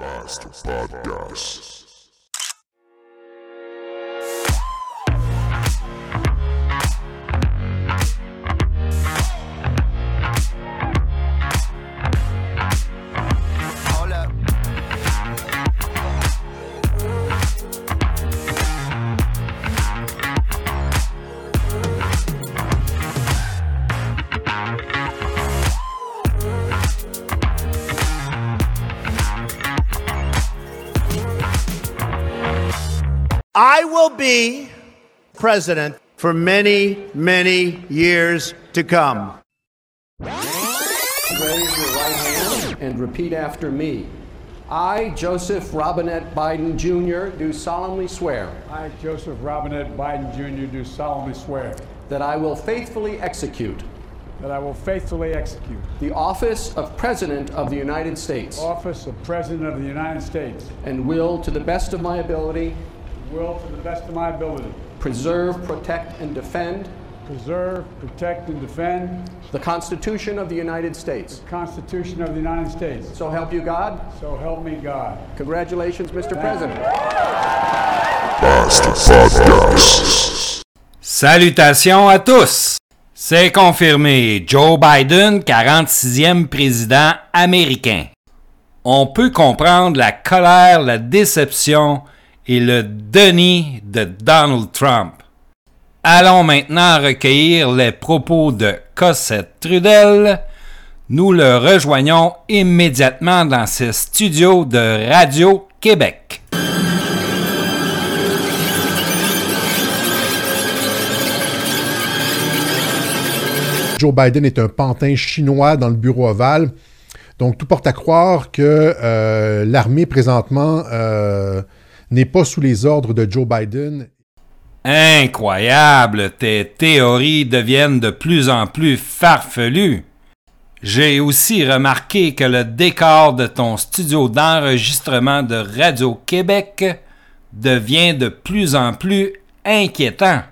Master Podcast. I will be president for many, many years to come. Raise your right hand and repeat after me. I, Joseph Robinette Biden Jr., do solemnly swear I, Joseph Robinette Biden Jr., do solemnly swear that I will faithfully execute that I will faithfully execute the office of President of the United States office of President of the United States, and will, to the best of my ability, will to the best of my ability preserve, protect, and defend preserve, protect, and defend the Constitution of the United States. the Constitution of the United States. So help you God. So help me God. Congratulations, Mr. President. Salutations à tous! C'est confirmé, Joe Biden, 46e président américain. On peut comprendre la colère, la déception et le déni de Donald Trump. Allons maintenant recueillir les propos de Cossette Trudel. Nous le rejoignons immédiatement dans ses studios de Radio Québec. Joe Biden est un pantin chinois dans le bureau ovale. Donc, tout porte à croire que euh, l'armée, présentement, euh, n'est pas sous les ordres de Joe Biden. Incroyable, tes théories deviennent de plus en plus farfelues. J'ai aussi remarqué que le décor de ton studio d'enregistrement de Radio-Québec devient de plus en plus inquiétant.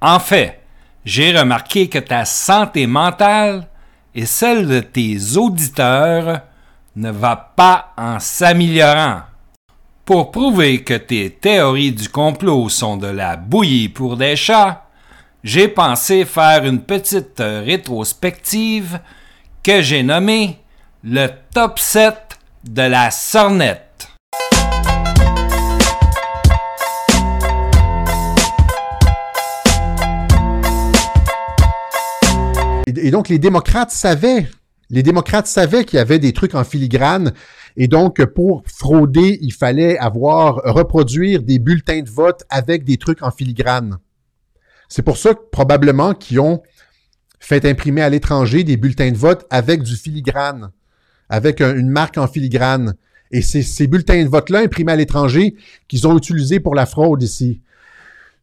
En fait, j'ai remarqué que ta santé mentale et celle de tes auditeurs ne va pas en s'améliorant. Pour prouver que tes théories du complot sont de la bouillie pour des chats, j'ai pensé faire une petite rétrospective que j'ai nommée le top 7 de la sornette. Et, donc, les démocrates savaient, les démocrates savaient qu'il y avait des trucs en filigrane. Et donc, pour frauder, il fallait avoir, reproduire des bulletins de vote avec des trucs en filigrane. C'est pour ça que, probablement qu'ils ont fait imprimer à l'étranger des bulletins de vote avec du filigrane, avec un- une marque en filigrane. Et c'est ces bulletins de vote-là imprimés à l'étranger qu'ils ont utilisés pour la fraude ici.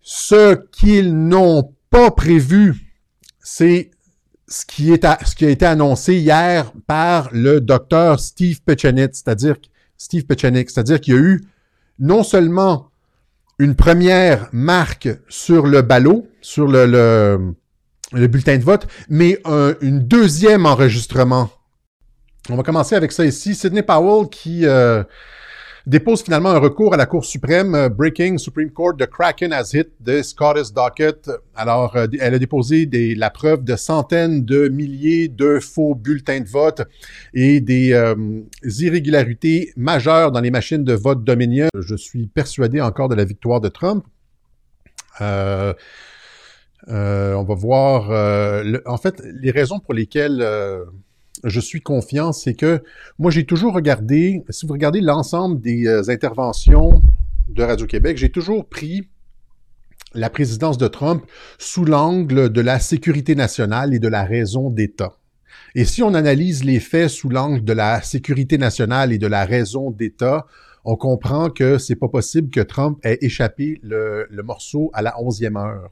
Ce qu'ils n'ont pas prévu, c'est ce qui, est ce qui a été annoncé hier par le docteur Steve Pechenik, c'est-à-dire Steve Pechenik, c'est-à-dire qu'il y a eu non seulement une première marque sur le ballot, sur le, le, le bulletin de vote, mais un- une deuxième enregistrement. On va commencer avec ça ici. Sidney Powell qui euh, dépose finalement un recours à la Cour suprême. euh, Breaking Supreme Court, the Kraken has hit the Scottish docket. Alors, euh, elle a déposé la preuve de centaines de milliers de faux bulletins de vote et des euh, irrégularités majeures dans les machines de vote Dominion. Je suis persuadé encore de la victoire de Trump. Euh, euh, on va voir. le- en fait, les raisons pour lesquelles je suis confiant, c'est que moi, j'ai toujours regardé, si vous regardez l'ensemble des euh, interventions de Radio-Québec, j'ai toujours pris la présidence de Trump sous l'angle de la sécurité nationale et de la raison d'État. Et si on analyse les faits sous l'angle de la sécurité nationale et de la raison d'État, on comprend que c'est pas possible que Trump ait échappé le, morceau à la onzième heure.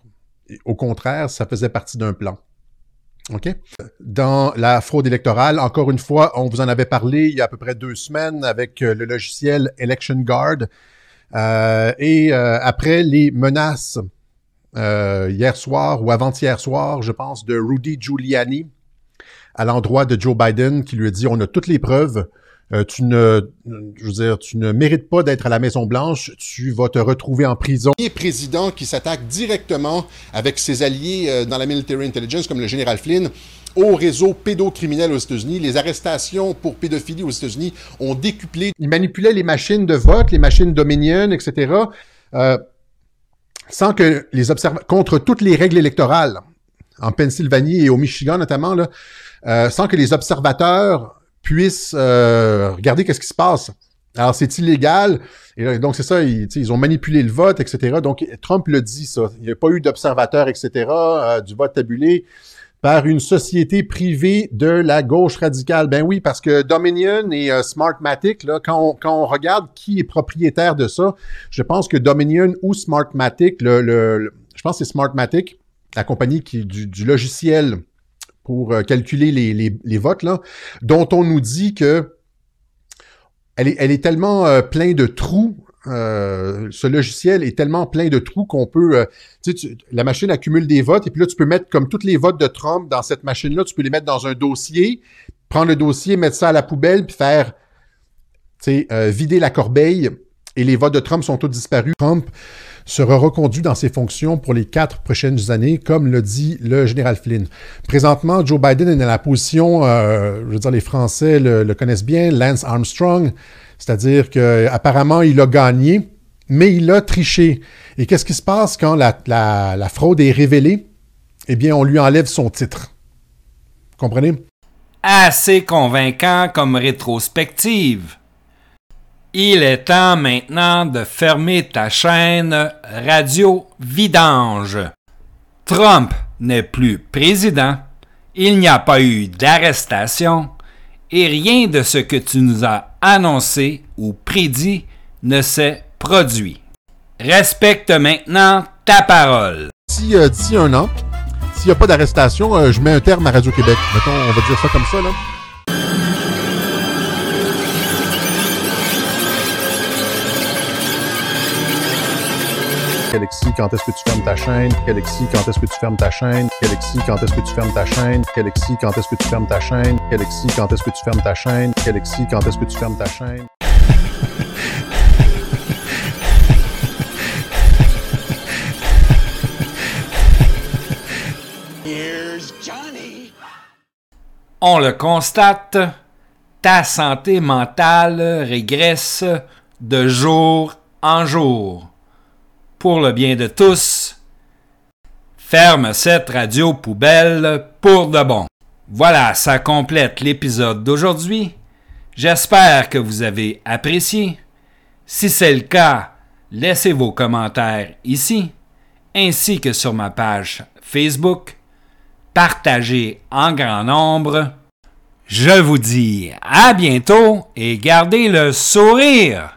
Au contraire, ça faisait partie d'un plan. Dans la fraude électorale, encore une fois, on vous en avait parlé il y a à peu près deux semaines avec euh, le logiciel Election Guard. Euh, et euh, après les menaces hier soir ou avant-hier soir, je pense, de Rudy Giuliani à l'endroit de Joe Biden qui lui a dit on a toutes les preuves euh, tu ne, je veux dire, tu ne mérites pas d'être à la Maison Blanche. Tu vas te retrouver en prison. Un président qui s'attaque directement avec ses alliés euh, dans la military intelligence, comme le général Flynn, au réseau pédocriminel aux États-Unis. Les arrestations pour pédophilie aux États-Unis ont décuplé. Il manipulait les machines de vote, les machines Dominion, etc. Euh, sans que les observateurs, contre toutes les règles électorales, en Pennsylvanie et au Michigan notamment, là, euh, sans que les observateurs puissent euh, regarder qu'est-ce qui se passe. Alors, c'est illégal. Et donc, c'est ça, ils, ont manipulé le vote, etc. Donc, Trump le dit, ça. Il n'y a pas eu d'observateurs, etc., euh, du vote tabulé par une société privée de la gauche radicale. Ben oui, parce que Dominion et euh, Smartmatic, là, quand on, regarde qui est propriétaire de ça, je pense que Dominion ou Smartmatic, le, le, je pense que c'est Smartmatic, la compagnie qui du, du logiciel pour euh, calculer les, les, les, votes, là, dont on nous dit que elle est, elle est tellement euh, plein de trous euh, ce logiciel est tellement plein de trous qu'on peut, euh, tu sais, la machine accumule des votes et puis là, tu peux mettre comme tous les votes de Trump dans cette machine-là, tu peux les mettre dans un dossier, prendre le dossier, mettre ça à la poubelle puis faire, tu sais, euh, vider la corbeille et les votes de Trump sont tous disparus. Trump sera reconduit dans ses fonctions pour les quatre prochaines années, comme le dit le général Flynn. Présentement, Joe Biden est dans la position, je veux dire, les Français le, connaissent bien, Lance Armstrong, c'est-à-dire qu'apparemment, il a gagné, mais il a triché. Et qu'est-ce qui se passe quand la, la, la, fraude est révélée? Eh bien, on lui enlève son titre. Vous comprenez? Assez convaincant comme rétrospective. Il est temps maintenant de fermer ta chaîne Radio Vidange. Trump n'est plus président. Il n'y a pas eu d'arrestation et rien de ce que tu nous as annoncé ou prédit ne s'est produit. Respecte maintenant ta parole. Si euh, d'ici un an, s'il n'y a pas d'arrestation, euh, je mets un terme à Radio-Québec. Mettons, on va dire ça comme ça, là. Alexis, quand est-ce que tu fermes ta chaîne? Alexis, quand est-ce que tu fermes ta chaîne? Alexis, quand est-ce que tu fermes ta chaîne? Alexis, quand est-ce que tu fermes ta chaîne? Alexis, quand est-ce que tu fermes ta chaîne? Alexis, quand est-ce que tu fermes ta chaîne? Here's Johnny. On le constate, ta santé mentale régresse de jour en jour pour le bien de tous, ferme cette radio poubelle pour de bon. Voilà, ça complète l'épisode d'aujourd'hui. J'espère que vous avez apprécié. Si c'est le cas, laissez vos commentaires ici, ainsi que sur ma page Facebook. Partagez en grand nombre. Je vous dis à bientôt et gardez le sourire.